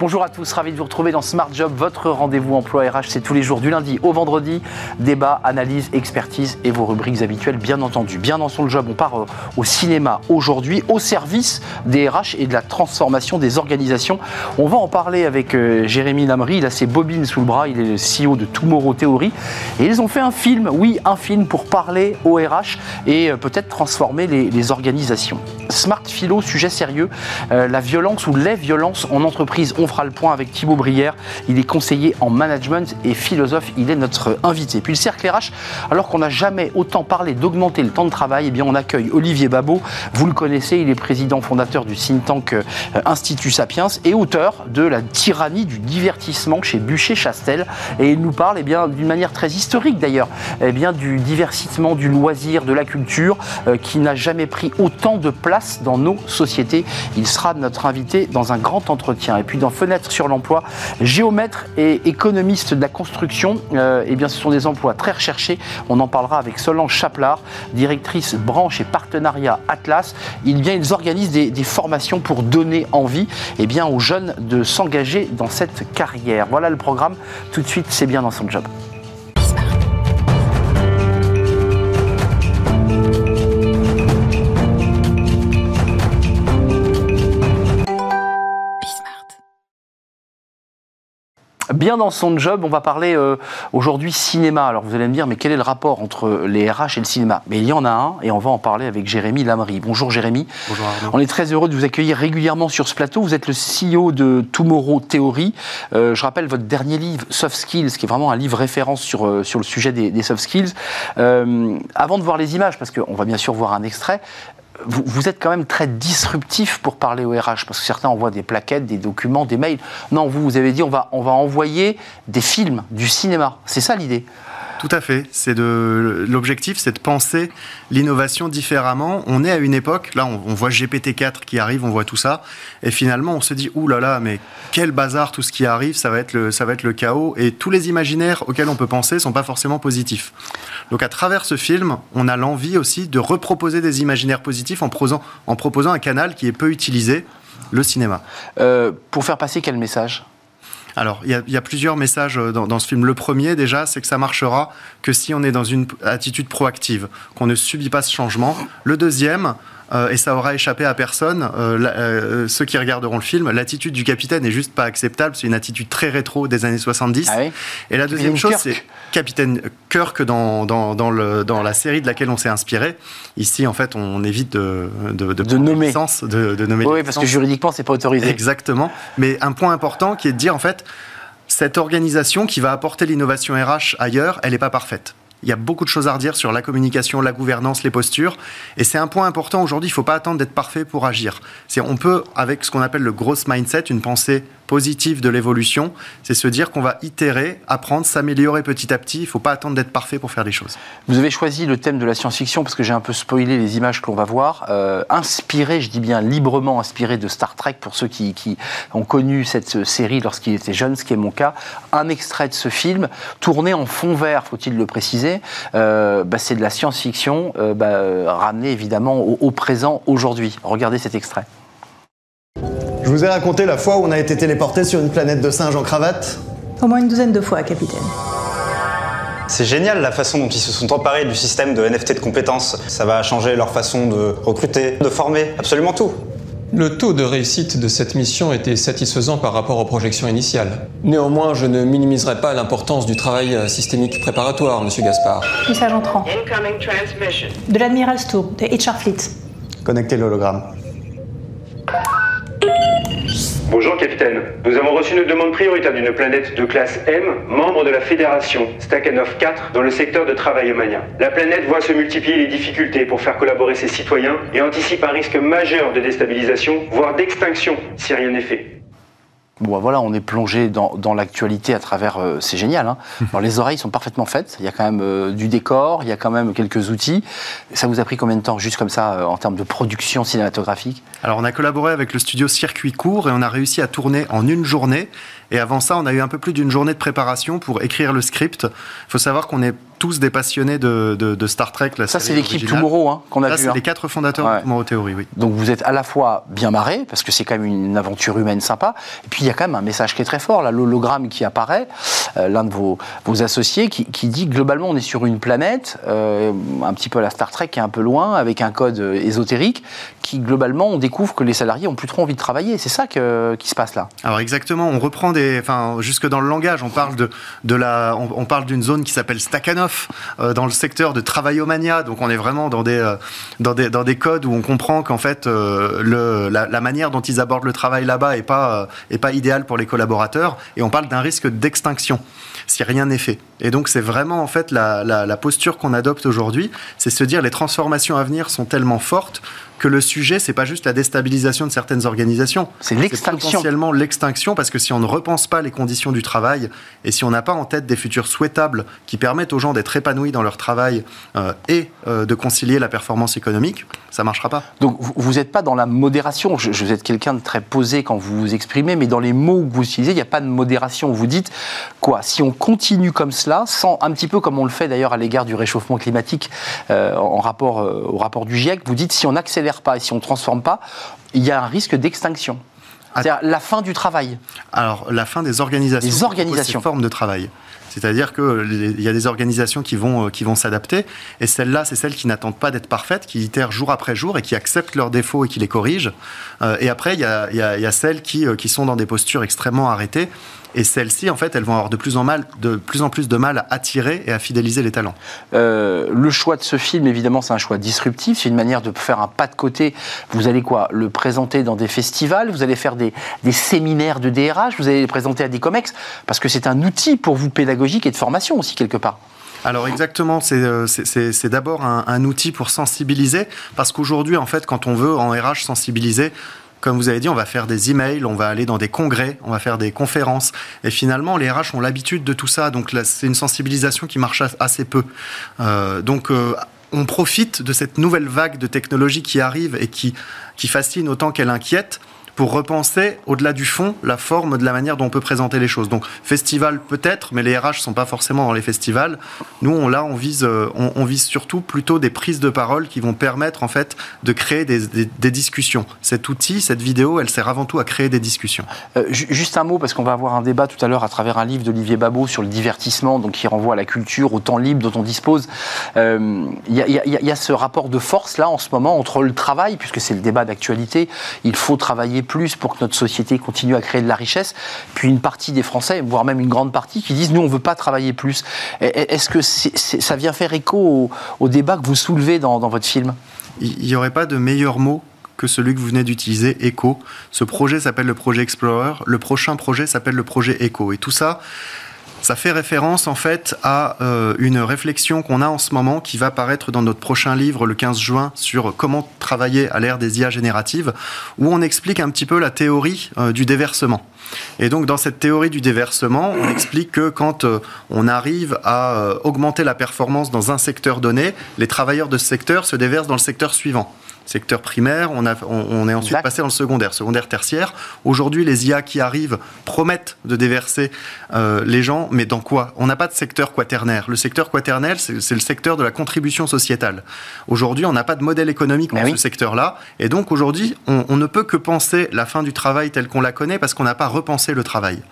Bonjour à tous, ravi de vous retrouver dans Smart Job, votre rendez-vous emploi RH. C'est tous les jours du lundi au vendredi. Débat, analyse, expertise et vos rubriques habituelles, bien entendu. Bien dans son job, on part euh, au cinéma aujourd'hui, au service des RH et de la transformation des organisations. On va en parler avec euh, Jérémy Lamry. Il a ses bobines sous le bras. Il est le CEO de Tomorrow Theory. Et ils ont fait un film, oui, un film pour parler au RH et euh, peut-être transformer les, organisations. Smart Philo, sujet sérieux, la violence ou les violences en entreprise fera le point avec Thibaut Brière. Il est conseiller en management et philosophe. Il est notre invité. Puis le cercle RH, alors qu'on n'a jamais autant parlé d'augmenter le temps de travail, eh bien on accueille Olivier Babot. Vous le connaissez, il est président fondateur du think tank euh, Institut Sapiens et auteur de La tyrannie du divertissement chez Bûcher-Chastel. Et il nous parle eh bien d'une manière très historique d'ailleurs, eh bien du divertissement, du loisir, de la culture euh, qui n'a jamais pris autant de place dans nos sociétés. Il sera notre invité dans un grand entretien. Et puis dans fenêtre sur l'emploi. Géomètre et économiste de la construction, euh, eh bien, ce sont des emplois très recherchés. On en parlera avec Solange Chaplard, directrice branche et partenariat Atlas. Ils organisent des, formations pour donner envie eh bien, aux jeunes de s'engager dans cette carrière. Voilà le programme. Tout de suite, c'est bien dans son job. Bien dans son job, on va parler euh, aujourd'hui cinéma. Alors vous allez me dire, mais quel est le rapport entre les RH et le cinéma? Mais il y en a un, et on va en parler avec Jérémy Lamry. Bonjour Jérémy. Bonjour On est très heureux de vous accueillir régulièrement sur ce plateau. Vous êtes le CEO de Tomorrow Theory. Euh, je rappelle votre dernier livre, Soft Skills, qui est vraiment un livre référence sur, euh, sur le sujet des, des soft skills. avant de voir les images, parce qu'on va bien sûr voir un extrait, vous, êtes quand même très disruptif pour parler au RH, parce que certains envoient des plaquettes, des documents, des mails. Non, vous, vous avez dit on va, on va envoyer des films, du cinéma. C'est ça l'idée tout à fait. C'est de l'objectif, c'est de penser l'innovation différemment. On est à une époque, là, on, voit GPT-4 qui arrive, on voit tout ça, et finalement, on se dit, ouh là là, mais quel bazar tout ce qui arrive, ça va être le, ça va être le chaos, et tous les imaginaires auxquels on peut penser sont pas forcément positifs. Donc, à travers ce film, on a l'envie aussi de reproposer des imaginaires positifs en proposant, en proposant un canal qui est peu utilisé, le cinéma. Euh, pour faire passer quel message? Alors, il y, a plusieurs messages euh, dans, ce film. Le premier, déjà, c'est que ça marchera que si on est dans une attitude proactive, qu'on ne subit pas ce changement. Le deuxième, euh, et ça aura échappé à personne. Euh, ceux qui regarderont le film, l'attitude du capitaine est juste pas acceptable. C'est une attitude très rétro des années 70. Ah et la deuxième chose, c'est capitaine Kirk dans, dans, dans, le, dans, la série de laquelle on s'est inspiré. Ici, en fait, on évite de, de, de, nommer. de, de, nommer. Oui, parce que juridiquement, c'est pas autorisé. Exactement. Mais un point important qui est de dire, en fait, cette organisation qui va apporter l'innovation RH ailleurs, elle n'est pas parfaite. Il y a beaucoup de choses à redire sur la communication, la gouvernance, les postures. Et c'est un point important aujourd'hui. Il ne faut pas attendre d'être parfait pour agir. On peut, avec ce qu'on appelle le growth mindset, une pensée positive de l'évolution, c'est se dire qu'on va itérer, apprendre, s'améliorer petit à petit. Il ne faut pas attendre d'être parfait pour faire les choses. Vous avez choisi le thème de la science-fiction parce que j'ai un peu spoilé les images que l'on va voir. Euh, inspiré, je dis bien librement inspiré de Star Trek pour ceux qui, ont connu cette série lorsqu'ils étaient jeunes, ce qui est mon cas. Un extrait de ce film, tourné en fond vert, faut-il le préciser. Euh, bah, c'est de la science-fiction euh, bah, ramenée évidemment au présent aujourd'hui. Regardez cet extrait. Je vous ai raconté la fois où on a été téléporté sur une planète de singes en cravate Au moins une douzaine de fois, capitaine. C'est génial la façon dont ils se sont emparés du système de NFT de compétences. Ça va changer leur façon de recruter, de former, absolument tout. Le taux de réussite de cette mission était satisfaisant par rapport aux projections initiales. Néanmoins, je ne minimiserai pas l'importance du travail systémique préparatoire, Monsieur Gaspard. Message entrant. De l'Admiral Tour, de HR Fleet. Connectez l'hologramme. Bonjour capitaine. Nous avons reçu une demande prioritaire d'une planète de classe M, membre de la fédération Stakhanov 4 dans le secteur de travail humanien. La planète voit se multiplier les difficultés pour faire collaborer ses citoyens et anticipe un risque majeur de déstabilisation, voire d'extinction si rien n'est fait. Bon, voilà, on est plongé dans, l'actualité à travers. Euh, c'est génial. Hein. Alors, les oreilles sont parfaitement faites. Il y a quand même euh, du décor, il y a quand même quelques outils. Ça vous a pris combien de temps, juste comme ça, euh, en termes de production cinématographique? Alors, on a collaboré avec le studio Circuit Court et on a réussi à tourner en une journée. Et avant ça, on a eu un peu plus d'une journée de préparation pour écrire le script. Il faut savoir qu'on est tous des passionnés de, de, Star Trek. La ça, c'est l'équipe Tomorrow hein, qu'on a ça, vu. c'est les quatre fondateurs de Tomorrow Theory, oui. Donc vous êtes à la fois bien marré, parce que c'est quand même une aventure humaine sympa, et puis il y a quand même un message qui est très fort, là, l'hologramme qui apparaît, euh, l'un de vos, vos associés, qui, qui, dit globalement on est sur une planète, euh, un petit peu à la Star Trek, qui est un peu loin, avec un code euh, ésotérique, qui globalement on découvre que les salariés ont plus trop envie de travailler. C'est ça que, qui se passe là. Alors exactement, on reprend des, enfin jusque dans le langage, on parle de, de la, on, parle d'une zone qui s'appelle Stakhanov dans le secteur de Travaillomania, donc on est vraiment dans des, dans des, dans des codes où on comprend qu'en fait le, la, la, manière dont ils abordent le travail là-bas est pas, est pas idéale pour les collaborateurs, et on parle d'un risque d'extinction si rien n'est fait. Et donc c'est vraiment en fait la, la posture qu'on adopte aujourd'hui, c'est se dire les transformations à venir sont tellement fortes que le sujet, c'est pas juste la déstabilisation de certaines organisations. C'est l'extinction. potentiellement l'extinction, parce que si on ne repense pas les conditions du travail et si on n'a pas en tête des futurs souhaitables qui permettent aux gens d'être épanouis dans leur travail euh, et euh, de concilier la performance économique, ça ne marchera pas. Donc vous n'êtes pas dans la modération. Je, vous êtes quelqu'un de très posé quand vous vous exprimez, mais dans les mots que vous utilisez, il n'y a pas de modération. Vous dites quoi? Si on continue comme cela, sans un petit peu comme on le fait d'ailleurs à l'égard du réchauffement climatique euh, en rapport au rapport du GIEC, vous dites si on accélère pas et si on ne transforme pas, il y a un risque d'extinction. Ah. C'est-à-dire la fin du travail. Alors, la fin des organisations. Des organisations. formes de travail. C'est-à-dire qu'il y a des organisations qui vont, euh, qui vont s'adapter, et celles-là, c'est celles qui n'attendent pas d'être parfaites, qui itèrent jour après jour et qui acceptent leurs défauts et qui les corrigent. Euh, et après, il y a, y a, celles qui, euh, qui sont dans des postures extrêmement arrêtées et celles-ci, en fait, elles vont avoir de plus en, mal, de plus en plus de mal à attirer et à fidéliser les talents. Euh, le choix de ce film, évidemment, c'est un choix disruptif. C'est une manière de faire un pas de côté. Vous allez quoi? Le présenter dans des festivals? Vous allez faire des, des séminaires de DRH Vous allez le présenter à des COMEX? Parce que c'est un outil pour vous pédagogique et de formation aussi, quelque part. Alors exactement, c'est euh, d'abord un, un, outil pour sensibiliser, parce qu'aujourd'hui, en fait, quand on veut en RH sensibiliser, comme vous avez dit, on va faire des emails, on va aller dans des congrès, on va faire des conférences. Et finalement, les RH ont l'habitude de tout ça. Donc c'est une sensibilisation qui marche assez peu. Euh, donc, euh, on profite de cette nouvelle vague de technologie qui arrive et qui, qui fascine autant qu'elle inquiète pour repenser, au-delà du fond, la forme de la manière dont on peut présenter les choses. Donc, festival peut-être, mais les RH sont pas forcément dans les festivals. Nous, on, là, on vise, euh, on, vise surtout plutôt des prises de parole qui vont permettre, en fait, de créer des, discussions. Cet outil, cette vidéo, elle sert avant tout à créer des discussions. Euh, juste un mot, parce qu'on va avoir un débat tout à l'heure à travers un livre d'Olivier Babot sur le divertissement, donc qui renvoie à la culture, au temps libre dont on dispose. Il euh, y, a ce rapport de force, là, en ce moment, entre le travail, puisque c'est le débat d'actualité, il faut travailler plus pour que notre société continue à créer de la richesse, puis une partie des Français, voire même une grande partie, qui disent nous on veut pas travailler plus. Est-ce que ça vient faire écho au, débat que vous soulevez dans, votre film? Il n'y aurait pas de meilleur mot que celui que vous venez d'utiliser, Echo. Ce projet s'appelle le projet Explorer. Le prochain projet s'appelle le projet Echo. Et tout ça, ça fait référence en fait à euh, une réflexion qu'on a en ce moment qui va paraître dans notre prochain livre le 15 juin sur comment travailler à l'ère des IA génératives, où on explique un petit peu la théorie euh, du déversement. Et donc dans cette théorie du déversement, on explique que quand euh, on arrive à augmenter la performance dans un secteur donné, les travailleurs de ce secteur se déversent dans le secteur suivant secteur primaire, on, a, on, est ensuite passé dans le secondaire, secondaire tertiaire. Aujourd'hui, les IA qui arrivent promettent de déverser euh, les gens, mais dans quoi? On n'a pas de secteur quaternaire. Le secteur quaternaire, c'est le secteur de la contribution sociétale. Aujourd'hui, on n'a pas de modèle économique pour ce secteur-là, et donc aujourd'hui, on, on, ne peut que penser la fin du travail telle qu'on la connaît parce qu'on n'a pas repensé le travail.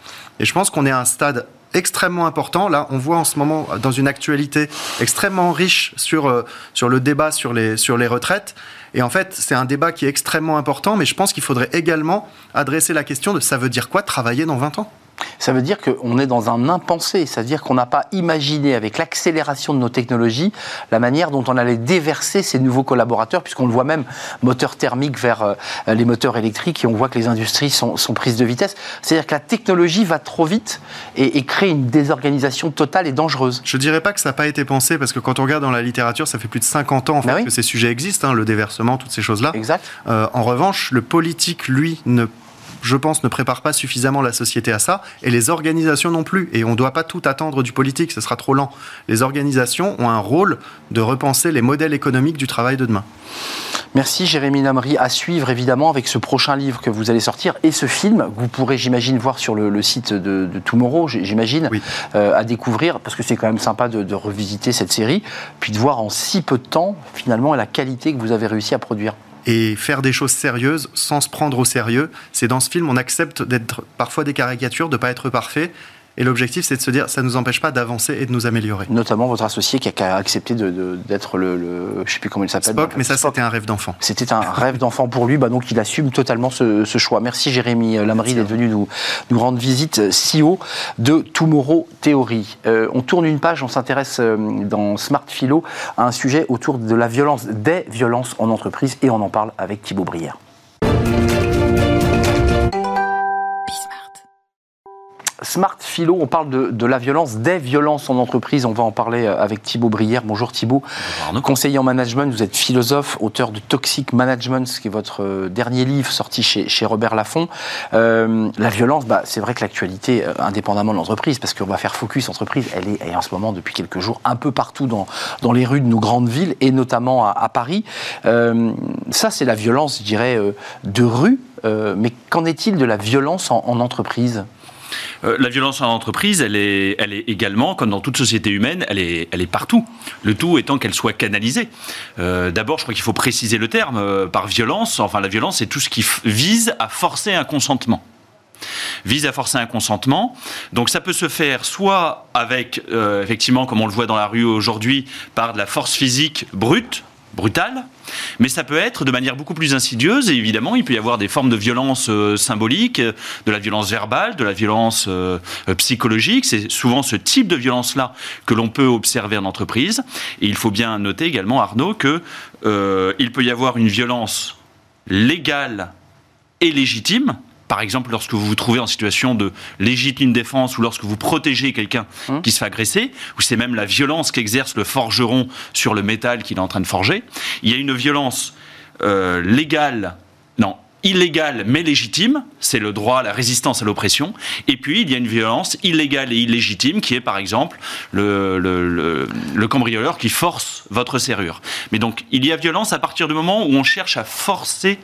Et je pense qu'on est à un stade extrêmement important. Là, on voit en ce moment dans une actualité extrêmement riche sur, euh, sur le débat sur les, sur les retraites. Et en fait, c'est un débat qui est extrêmement important, mais je pense qu'il faudrait également adresser la question de ça veut dire quoi travailler dans 20 ans? Ça veut dire qu'on est dans un impensé, c'est-à-dire qu'on n'a pas imaginé avec l'accélération de nos technologies la manière dont on allait déverser ces nouveaux collaborateurs, puisqu'on le voit même, moteur thermique vers euh, les moteurs électriques, et on voit que les industries sont, prises de vitesse. C'est-à-dire que la technologie va trop vite et, crée une désorganisation totale et dangereuse. Je ne dirais pas que ça n'a pas été pensé, parce que quand on regarde dans la littérature, ça fait plus de 50 ans en fait, que ces sujets existent, hein, le déversement, toutes ces choses-là. Exact. Euh, en revanche, le politique, lui, ne je pense, ne prépare pas suffisamment la société à ça, et les organisations non plus. Et on ne doit pas tout attendre du politique, ce sera trop lent. Les organisations ont un rôle de repenser les modèles économiques du travail de demain. Merci Jérémy Namry. À suivre évidemment avec ce prochain livre que vous allez sortir et ce film que vous pourrez, j'imagine, voir sur le, site de, Tomorrow, j'imagine, euh, à découvrir parce que c'est quand même sympa de, de, revisiter cette série, puis de voir en si peu de temps finalement la qualité que vous avez réussi à produire et faire des choses sérieuses sans se prendre au sérieux. C'est dans ce film, on accepte d'être parfois des caricatures, de ne pas être parfait, et l'objectif, c'est de se dire, ça ne nous empêche pas d'avancer et de nous améliorer. Notamment votre associé qui a accepté d'être le, le, je ne sais plus comment il s'appelle. Spock, mais ça, c'était un rêve d'enfant. C'était un rêve d'enfant pour lui, bah, donc il assume totalement ce, choix. Merci Jérémy Lamry d'être venu nous, nous rendre visite, CEO de Tomorrow Theory. Euh, on tourne une page, on s'intéresse euh, dans Smart Philo à un sujet autour de la violence, des violences en entreprise, et on en parle avec Thibaut Brière. Smart Philo, on parle de, la violence, des violences en entreprise. On va en parler euh, avec Thibaut Brière. Bonjour Thibaut. Bonjour Conseiller en management, vous êtes philosophe, auteur de Toxic Management, ce qui est votre euh, dernier livre sorti chez, chez Robert Laffont. Euh, la violence, bah, c'est vrai que l'actualité, indépendamment de l'entreprise, parce qu'on va faire focus entreprise, elle est, en ce moment, depuis quelques jours, un peu partout dans, dans les rues de nos grandes villes et notamment à, Paris. ça, c'est la violence, je dirais, de rue. mais qu'en est-il de la violence en entreprise? Euh, la violence en entreprise, elle est, également, comme dans toute société humaine, elle est, elle est partout. Le tout étant qu'elle soit canalisée. Euh, d'abord, je crois qu'il faut préciser le terme. Euh, par violence, enfin la violence, c'est tout ce qui vise à forcer un consentement vise à forcer un consentement. Donc ça peut se faire soit avec, effectivement, comme on le voit dans la rue aujourd'hui, par de la force physique brute, brutale, mais ça peut être de manière beaucoup plus insidieuse et évidemment il peut y avoir des formes de violence euh, symbolique, de la violence verbale, de la violence euh, euh, psychologique. C'est souvent ce type de violence-là que l'on peut observer en entreprise. Et il faut bien noter également, Arnaud, que il peut y avoir une violence légale et légitime par exemple, lorsque vous vous trouvez en situation de légitime défense ou lorsque vous protégez quelqu'un hum. qui se fait agresser, ou c'est même la violence qu'exerce le forgeron sur le métal qu'il est en train de forger, il y a une violence euh, légale, non, illégale mais légitime, c'est le droit à la résistance à l'oppression, et puis il y a une violence illégale et illégitime qui est par exemple le, le, le, cambrioleur qui force votre serrure. Mais donc il y a violence à partir du moment où on cherche à forcer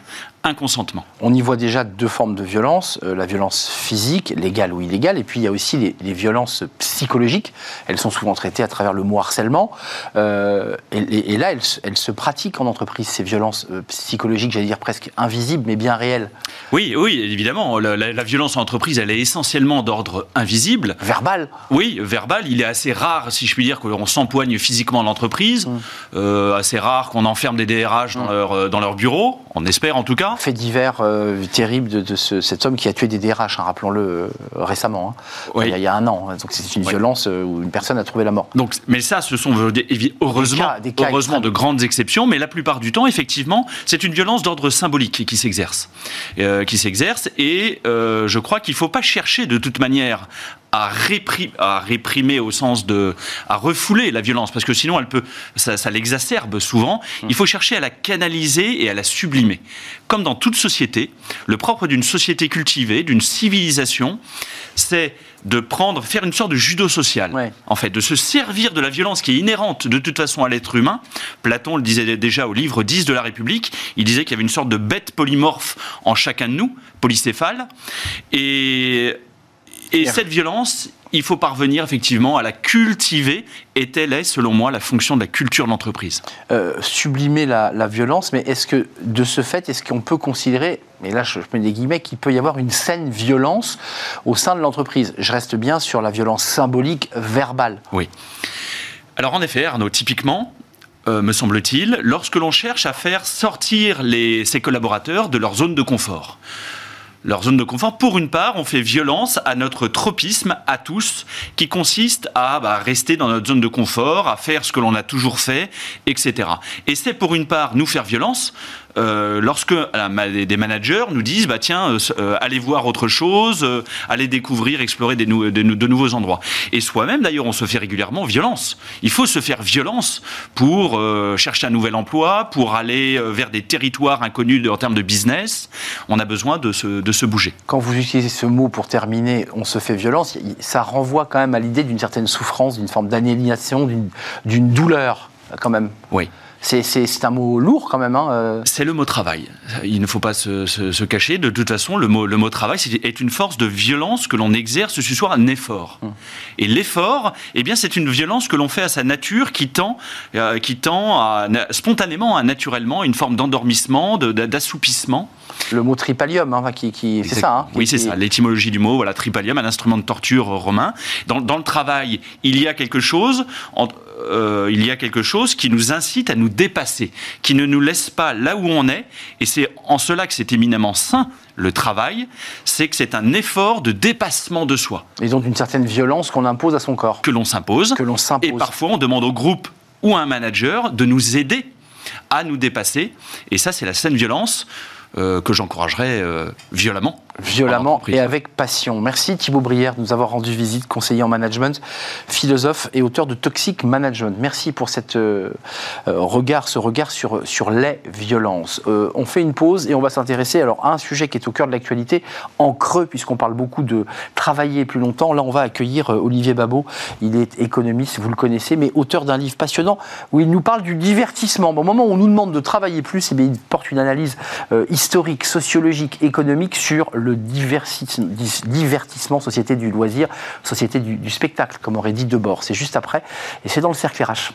un consentement. On y voit déjà deux formes de violence, euh, la violence physique, légale ou illégale, et puis il y a aussi les, violences psychologiques. Elles sont souvent traitées à travers le mot harcèlement. Euh, et, là, elles, se pratiquent en entreprise, ces violences euh, psychologiques, j'allais dire presque invisibles, mais bien réelles. Oui, oui, évidemment. La, violence en entreprise, elle est essentiellement d'ordre invisible. Verbal Oui, verbal. Il est assez rare, si je puis dire, qu'on s'empoigne physiquement l'entreprise. Mmh. assez rare qu'on enferme des DRH dans, mmh. leur, dans leur bureau. On espère en tout cas fait divers euh, terrible de, cet homme qui a tué des DRH, hein, rappelons-le, euh, récemment, hein. il, y a, un an. Donc c'est une violence euh, où une personne a trouvé la mort. Donc, mais ça, ce sont heureusement, heureusement de grandes exceptions, mais la plupart du temps, effectivement, c'est une violence d'ordre symbolique qui s'exerce. qui s'exerce, et je crois qu'il ne faut pas chercher de toute manière à, réprimer au sens de à refouler la violence parce que sinon elle peut ça, l'exacerbe souvent. Il faut chercher à la canaliser et à la sublimer. Comme dans toute société le propre d'une société cultivée d'une civilisation c'est de prendre faire une sorte de judo social en fait de se servir de la violence qui est inhérente de toute façon à l'être humain. Platon le disait déjà au livre 10 de la République. Il disait qu'il y avait une sorte de bête polymorphe en chacun de nous polycéphale. Et et cette violence, il faut parvenir effectivement à la cultiver, et telle est, selon moi, la fonction de la culture de l'entreprise. Euh, sublimer la, violence, mais est-ce que, de ce fait, est-ce qu'on peut considérer, et là je, mets des guillemets, qu'il peut y avoir une saine violence au sein de l'entreprise? Je reste bien sur la violence symbolique, verbale. Oui. Alors en effet, Arnaud, typiquement, euh, me semble-t-il, lorsque l'on cherche à faire sortir les, ses collaborateurs de leur zone de confort, leur zone de confort. Pour une part, on fait violence à notre tropisme, à tous, qui consiste à bah, rester dans notre zone de confort, à faire ce que l'on a toujours fait, etc. Et c'est pour une part nous faire violence, euh, lorsque euh, des managers nous disent bah tiens euh, allez voir autre chose, allez découvrir, explorer des de nouveaux endroits. Et soi-même d'ailleurs on se fait régulièrement violence. Il faut se faire violence pour chercher un nouvel emploi, pour aller vers des territoires inconnus en termes de business. On a besoin de se, de se bouger. Quand vous utilisez ce mot pour terminer, on se fait violence, ça renvoie quand même à l'idée d'une certaine souffrance, d'une forme d'aliénation, d'une douleur quand même. Oui. C'est un mot lourd quand même. Hein, euh. C'est le mot travail. Il ne faut pas se, cacher. De toute façon, le mot, le mot travail est une force de violence que l'on exerce ce soir un effort. Hum. Et l'effort, eh bien, c'est une violence que l'on fait à sa nature qui tend, euh, qui tend à, spontanément, à naturellement, une forme d'endormissement, d'assoupissement. Le mot tripalium, hein, qui, qui c'est ça. Hein, oui, c'est ça. L'étymologie du mot, voilà, tripalium, un instrument de torture romain. Dans, dans le travail, il y a quelque chose. Euh, il y a quelque chose qui nous incite à nous dépasser, qui ne nous laisse pas là où on est, et c'est en cela que c'est éminemment sain, le travail, c'est que c'est un effort de dépassement de soi. Et donc une certaine violence qu'on impose à son corps. Que l'on s'impose. Que l'on s'impose. Et parfois on demande au groupe ou à un manager de nous aider à nous dépasser, et ça c'est la saine violence. Euh, que j'encouragerais euh, violemment. Violemment et avec passion. Merci Thibaut Brière de nous avoir rendu visite, conseiller en management, philosophe et auteur de Toxic Management. Merci pour cette, euh, regard, ce regard sur, sur les violences. on fait une pause et on va s'intéresser alors, à un sujet qui est au cœur de l'actualité, en creux, puisqu'on parle beaucoup de travailler plus longtemps. Là, on va accueillir Olivier Babot. Il est économiste, vous le connaissez, mais auteur d'un livre passionnant où il nous parle du divertissement. Au moment où on nous demande de travailler plus, eh bien, il porte une analyse historique, sociologique, économique sur le divertissement, société du loisir, société du, du spectacle, comme aurait dit Debord. C'est juste après, et c'est dans le cercle RH.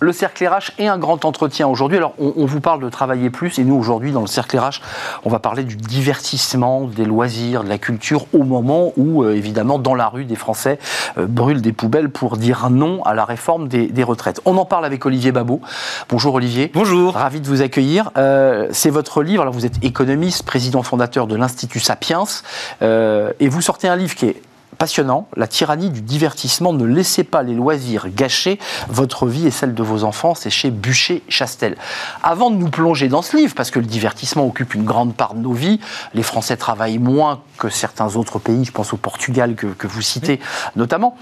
Le cercle RH et un grand entretien aujourd'hui. Alors, on, vous parle de travailler plus, et nous, aujourd'hui, dans le cercle RH, on va parler du divertissement, des loisirs, de la culture, au moment où, euh, évidemment, dans la rue, des Français euh, brûlent des poubelles pour dire non à la réforme des, retraites. On en parle avec Olivier Babot. Bonjour Olivier. Bonjour. Ravi de vous accueillir. Euh, c'est votre livre. Alors, vous êtes économiste, président fondateur de l'Institut Sapiens, et vous sortez un livre qui est passionnant, La tyrannie du divertissement. Ne laissez pas les loisirs gâcher votre vie et celle de vos enfants. C'est chez Bûcher-Chastel. Avant de nous plonger dans ce livre, parce que le divertissement occupe une grande part de nos vies, les Français travaillent moins que certains autres pays, je pense au Portugal que, que vous citez notamment.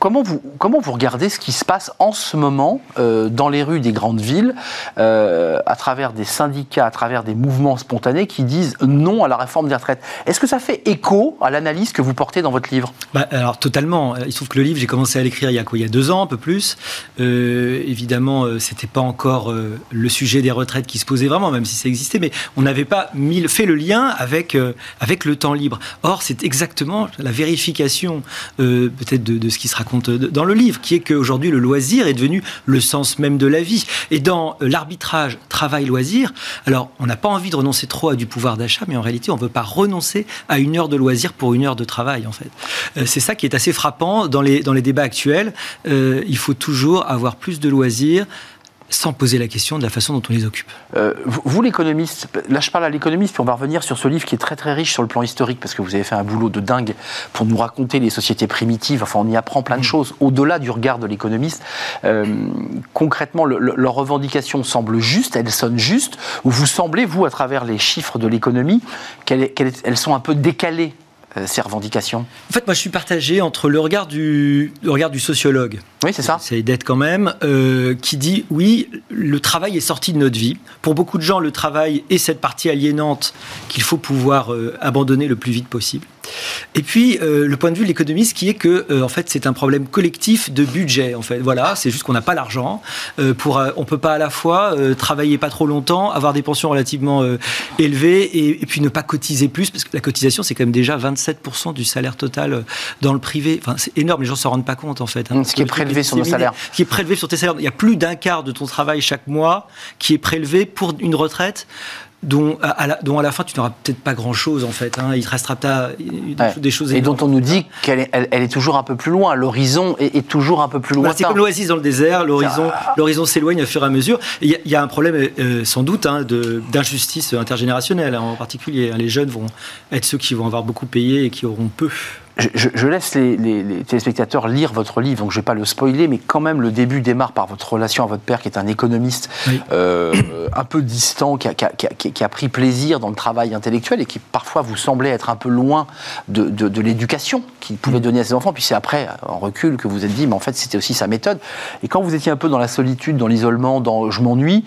Comment vous, comment vous regardez ce qui se passe en ce moment euh, dans les rues des grandes villes, euh, à travers des syndicats, à travers des mouvements spontanés qui disent non à la réforme des retraites? Est-ce que ça fait écho à l'analyse que vous portez dans votre livre? Bah, Alors totalement. Il se trouve que le livre, j'ai commencé à l'écrire il y a Il y a deux ans, un peu plus. Euh, évidemment, c'était pas encore le sujet des retraites qui se posait vraiment, même si ça existait, mais on n'avait pas mis, fait le lien avec, avec le temps libre. Or, c'est exactement la vérification peut-être de, de ce qui sera dans le livre, qui est qu'aujourd'hui, le loisir est devenu le sens même de la vie. Et dans euh, l'arbitrage travail-loisir, alors on n'a pas envie de renoncer trop à du pouvoir d'achat, mais en réalité, on ne veut pas renoncer à une heure de loisir pour une heure de travail, en fait. Euh, c'est ça qui est assez frappant dans les, dans les débats actuels. Euh, il faut toujours avoir plus de loisirs sans poser la question de la façon dont on les occupe. Euh, vous, l'économiste, là je parle à l'économiste, puis on va revenir sur ce livre qui est très très riche sur le plan historique, parce que vous avez fait un boulot de dingue pour nous raconter les sociétés primitives, enfin on y apprend plein de mm. choses, au-delà du regard de l'économiste. Euh, concrètement, leurs revendications semblent justes, elles sonnent justes, ou vous semblez, vous, à travers les chiffres de l'économie, qu'elles sont un peu décalées euh, ces revendications? En fait, moi, je suis partagé entre le regard du, le regard du sociologue. Oui, c'est ça. C'est d'être quand même, euh, qui dit oui, le travail est sorti de notre vie. Pour beaucoup de gens, le travail est cette partie aliénante qu'il faut pouvoir euh, abandonner le plus vite possible. Et puis euh, le point de vue de l'économiste qui est que euh, en fait c'est un problème collectif de budget en fait. Voilà, c'est juste qu'on n'a pas l'argent euh, pour on peut pas à la fois travailler pas trop longtemps, avoir des pensions relativement élevées et, puis ne pas cotiser plus parce que la cotisation c'est quand même déjà 27% du salaire total dans le privé. Enfin c'est énorme, les gens s'en rendent pas compte en fait. Hein. Ce qui est prélevé sur nos salaires. Qui est prélevé sur tes salaires. Il y a plus d'un quart de ton travail chaque mois qui est prélevé pour une retraite dont à, la, dont à la fin tu n'auras peut-être pas grand-chose en fait. Hein. Il te restera des, choses Et dont on nous dit qu'elle est, elle, est toujours un peu plus loin. L'horizon est, toujours un peu plus loin. c'est comme l'oasis dans le désert. L'horizon, ah. l'horizon s'éloigne au fur et à mesure. Il y, a un problème euh, sans doute hein, d'injustice intergénérationnelle hein, en particulier. Les jeunes vont être ceux qui vont avoir beaucoup payé et qui auront peu je, laisse les, téléspectateurs lire votre livre, donc je ne vais pas le spoiler, mais quand même le début démarre par votre relation à votre père, qui est un économiste euh, un peu distant, qui a, pris plaisir dans le travail intellectuel et qui parfois vous semblait être un peu loin de, l'éducation qu'il pouvait mm. donner à ses enfants. Puis c'est après, en recul, que vous vous êtes dit, mais en fait c'était aussi sa méthode. Et quand vous étiez un peu dans la solitude, dans l'isolement, dans je m'ennuie,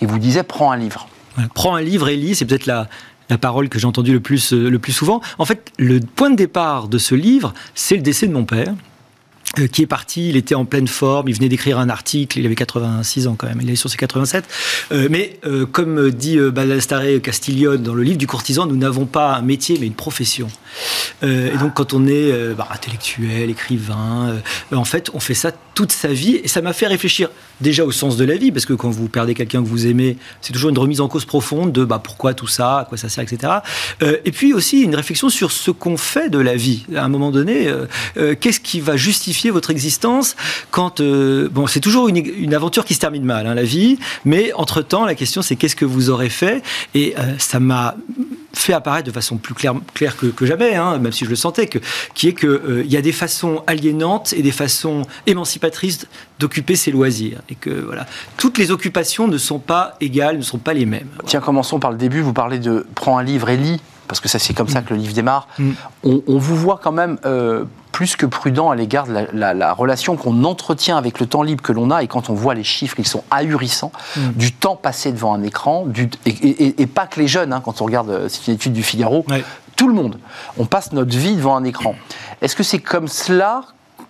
il vous disait, prends un livre. Prends un livre et lis, c'est peut-être la, la parole que j'ai entendue le plus, le plus souvent. En fait, le point de départ de ce livre, c'est le décès de mon père. Euh, qui est parti, il était en pleine forme, il venait d'écrire un article, il avait 86 ans quand même, il est sur ses 87. Euh, mais euh, comme dit Baldassare Castiglione dans le livre du courtisan, nous n'avons pas un métier mais une profession. et donc quand on est bah, intellectuel, écrivain, en fait on fait ça toute sa vie et ça m'a fait réfléchir déjà au sens de la vie parce que quand vous perdez quelqu'un que vous aimez, c'est toujours une remise en cause profonde de bah, pourquoi tout ça, à quoi ça sert, etc. et puis aussi une réflexion sur ce qu'on fait de la vie. À un moment donné, qu'est-ce qui va justifier votre existence quand euh, bon c'est toujours une, aventure qui se termine mal hein, la vie mais entre temps la question c'est qu'est-ce que vous aurez fait? Et euh, ça m'a fait apparaître de façon plus claire, claire que, jamais, hein, même si je le sentais, que, qui est qu'il euh, y a des façons aliénantes et des façons émancipatrices d'occuper ses loisirs. Et que voilà, toutes les occupations ne sont pas égales, ne sont pas les mêmes. Tiens, commençons par le début. Vous parlez de prends un livre et lis parce que ça c'est comme ça mm. que le livre démarre. Mm. On, vous voit quand même plus que prudent à l'égard de la, relation qu'on entretient avec le temps libre que l'on a. Et quand on voit les chiffres, ils sont ahurissants, mm. du temps passé devant un écran, du, et, pas que les jeunes, hein, quand on regarde, euh, c'est une étude du Figaro, tout le monde. On passe notre vie devant un écran. Est-ce que c'est comme cela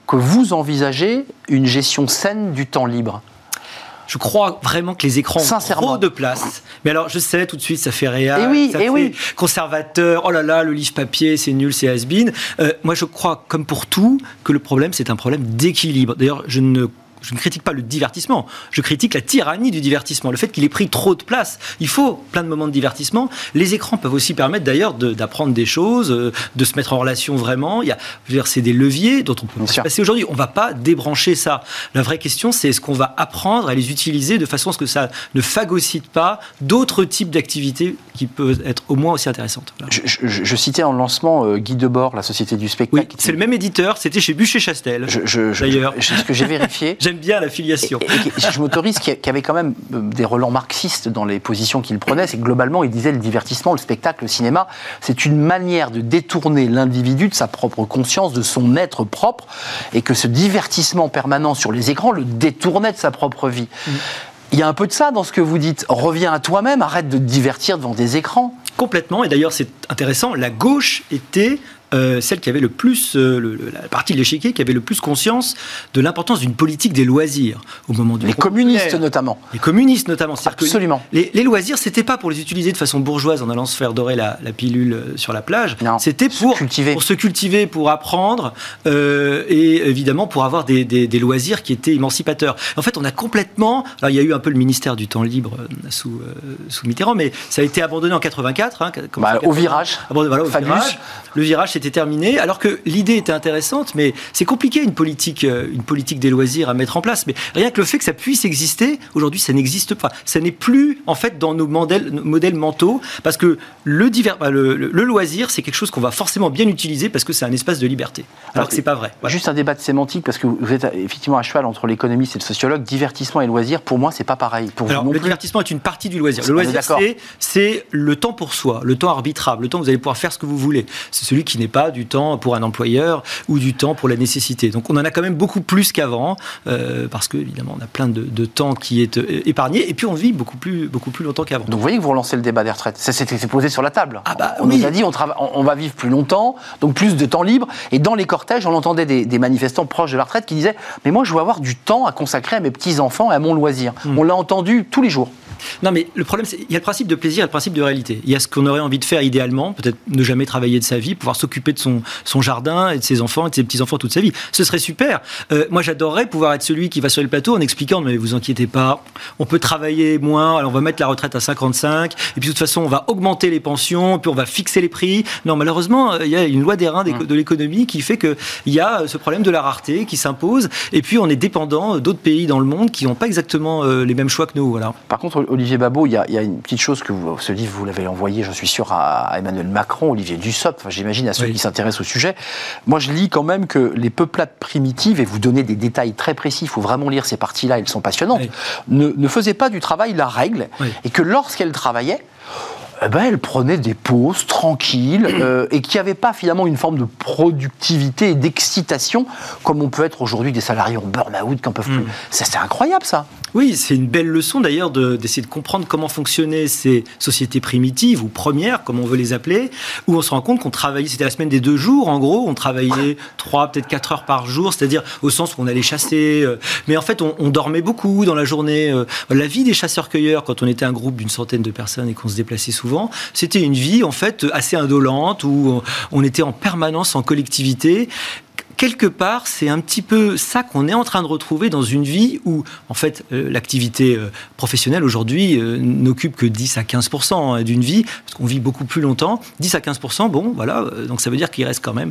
que vous envisagez une gestion saine du temps libre? Je crois vraiment que les écrans ont trop de place. Mais alors, je sais, tout de suite, ça fait réel, et oui, ça et fait oui. conservateur, oh là là, le livre papier, c'est nul, c'est has-been. Euh, moi, je crois, comme pour tout, que le problème, c'est un problème d'équilibre. D'ailleurs, je ne je ne critique pas le divertissement, je critique la tyrannie du divertissement, le fait qu'il ait pris trop de place. Il faut plein de moments de divertissement. Les écrans peuvent aussi permettre d'ailleurs d'apprendre des choses, euh, de se mettre en relation vraiment. Il y a, c'est des leviers dont on peut se passer aujourd'hui. On ne va pas débrancher ça. La vraie question, c'est est-ce qu'on va apprendre à les utiliser de façon à ce que ça ne phagocyte pas d'autres types d'activités qui peuvent être au moins aussi intéressantes. Je, citais en lancement euh, Guy Debord, la Société du spectacle. Oui, c'est le même éditeur, c'était chez Bûcher-Chastel. D'ailleurs. C'est ce que j'ai vérifié. bien la filiation. je m'autorise qu'il y avait quand même euh, des relents marxistes dans les positions qu'il prenait, c'est que globalement, il disait le divertissement, le spectacle, le cinéma, c'est une manière de détourner l'individu de sa propre conscience, de son être propre, et que ce divertissement permanent sur les écrans le détournait de sa propre vie. Mm. Il y a un peu de ça dans ce que vous dites. Reviens à toi-même, arrête de te divertir devant des écrans. Complètement, et d'ailleurs c'est intéressant, la gauche était euh, celle qui avait le plus, euh, la partie de l'échiquier qui avait le plus conscience de l'importance d'une politique des loisirs au moment du les communistes notamment. Les communistes notamment. Absolument. les, les, loisirs, c'était pas pour les utiliser de façon bourgeoise en allant se faire dorer la, pilule euh, sur la plage. C'était pour, cultiver. pour se cultiver, pour apprendre et évidemment pour avoir des, des, loisirs qui étaient émancipateurs. En fait, on a complètement. Alors, il y a eu un peu le ministère du temps libre sous, sous Mitterrand, mais ça a été abandonné en 84. Hein, bah, au virage. voilà, au virage. Le virage, c'était terminé. Alors que l'idée était intéressante, mais c'est compliqué une politique, euh, une politique des loisirs à mettre en place. Mais rien que le fait que ça puisse exister, aujourd'hui, ça n'existe pas. Ça n'est plus en fait dans nos modèles, modèles mentaux, parce que le, divers, bah, le, loisir, c'est quelque chose qu'on va forcément bien utiliser parce que c'est un espace de liberté. Alors, que c'est pas vrai. Juste un débat de sémantique, parce que vous êtes effectivement à cheval entre l'économiste et le sociologue. Divertissement et loisir, pour moi, c'est pas pareil. Pour Alors, le divertissement est une partie du loisir. Le loisir, c'est le temps pour soi, le temps arbitrable, le temps où vous allez pouvoir faire ce que vous voulez. C'est celui qui n'est pas du temps pour un employeur ou du temps pour la nécessité. Donc on en a quand même beaucoup plus qu'avant, euh, parce que évidemment on a plein de, temps qui est euh, épargné, et puis on vit beaucoup plus, beaucoup plus longtemps qu'avant. Donc vous voyez que vous relancez le débat des retraites. Ça s'est posé sur la table. Ah bah, on nous a dit on, on, va vivre plus longtemps, donc plus de temps libre. Et dans les cortèges, on entendait des, manifestants proches de la retraite qui disaient Mais moi je veux avoir du temps à consacrer à mes petits-enfants et à mon loisir. Hmm. On l'a entendu tous les jours. Non, mais le problème, c'est il y a le principe de plaisir et le principe de réalité. Il y a ce qu'on aurait envie de faire idéalement, peut-être ne jamais travailler de sa vie, pouvoir s'occuper de son, son jardin et de ses enfants et de ses petits-enfants toute sa vie. Ce serait super. Euh, moi, j'adorerais pouvoir être celui qui va sur le plateau en expliquant, mais vous inquiétez pas, on peut travailler moins, alors on va mettre la retraite à 55, et puis de toute façon, on va augmenter les pensions, puis on va fixer les prix. Non, malheureusement, il y a une loi des reins de l'économie qui fait qu'il y a ce problème de la rareté qui s'impose, et puis on est dépendant d'autres pays dans le monde qui n'ont pas exactement euh, les mêmes choix que nous. Voilà. Par contre, Olivier Babot, il y, a, une petite chose que vous, ce livre, vous l'avez envoyé, je suis sûr, à, Emmanuel Macron, Olivier Dussopt, enfin, j'imagine à ceux qui s'intéressent au sujet. Moi, je lis quand même que les peuplades primitives, et vous donnez des détails très précis, il faut vraiment lire ces parties-là, elles sont passionnantes, ne, ne, faisaient pas du travail la règle, et que lorsqu'elles travaillaient, eh ben, elle prenait des pauses tranquilles euh, et qui avait pas finalement une forme de productivité et d'excitation comme on peut être aujourd'hui des salariés en burn-out qui peuvent plus. Mm. C'est incroyable ça. Oui, c'est une belle leçon d'ailleurs d'essayer de, comprendre comment fonctionnaient ces sociétés primitives ou premières, comme on veut les appeler, où on se rend compte qu'on travaillait, c'était la semaine des deux jours en gros, on travaillait trois, peut-être quatre heures par jour, c'est-à-dire au sens où on allait chasser, euh, mais en fait on, dormait beaucoup dans la journée. Euh. La vie des chasseurs-cueilleurs, quand on était un groupe d'une centaine de personnes et qu'on se déplaçait souvent, c'était une vie en fait assez indolente où on était en permanence en collectivité quelque part, c'est un petit peu ça qu'on est en train de retrouver dans une vie où, en fait, euh, l'activité euh, professionnelle aujourd'hui euh, n'occupe que 10 à 15 hein, d'une vie, parce qu'on vit beaucoup plus longtemps. 10 à 15 bon, voilà, donc ça veut dire qu'il reste quand même,